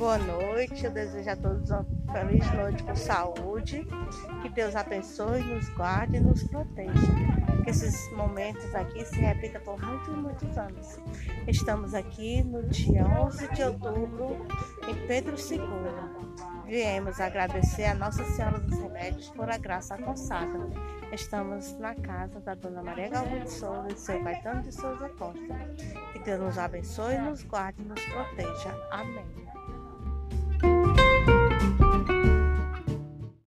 Boa noite, eu desejo a todos uma feliz noite com saúde. Que Deus abençoe, nos guarde e nos proteja. Que esses momentos aqui se repitam por muitos e muitos anos. Estamos aqui no dia 11 de outubro, em Pedro II. Viemos agradecer a Nossa Senhora dos Remédios por a graça alcançada. Estamos na casa da Dona Maria Galvão de Souza e seu Caetano de Souza Costa. Que Deus nos abençoe, nos guarde e nos proteja. Amém.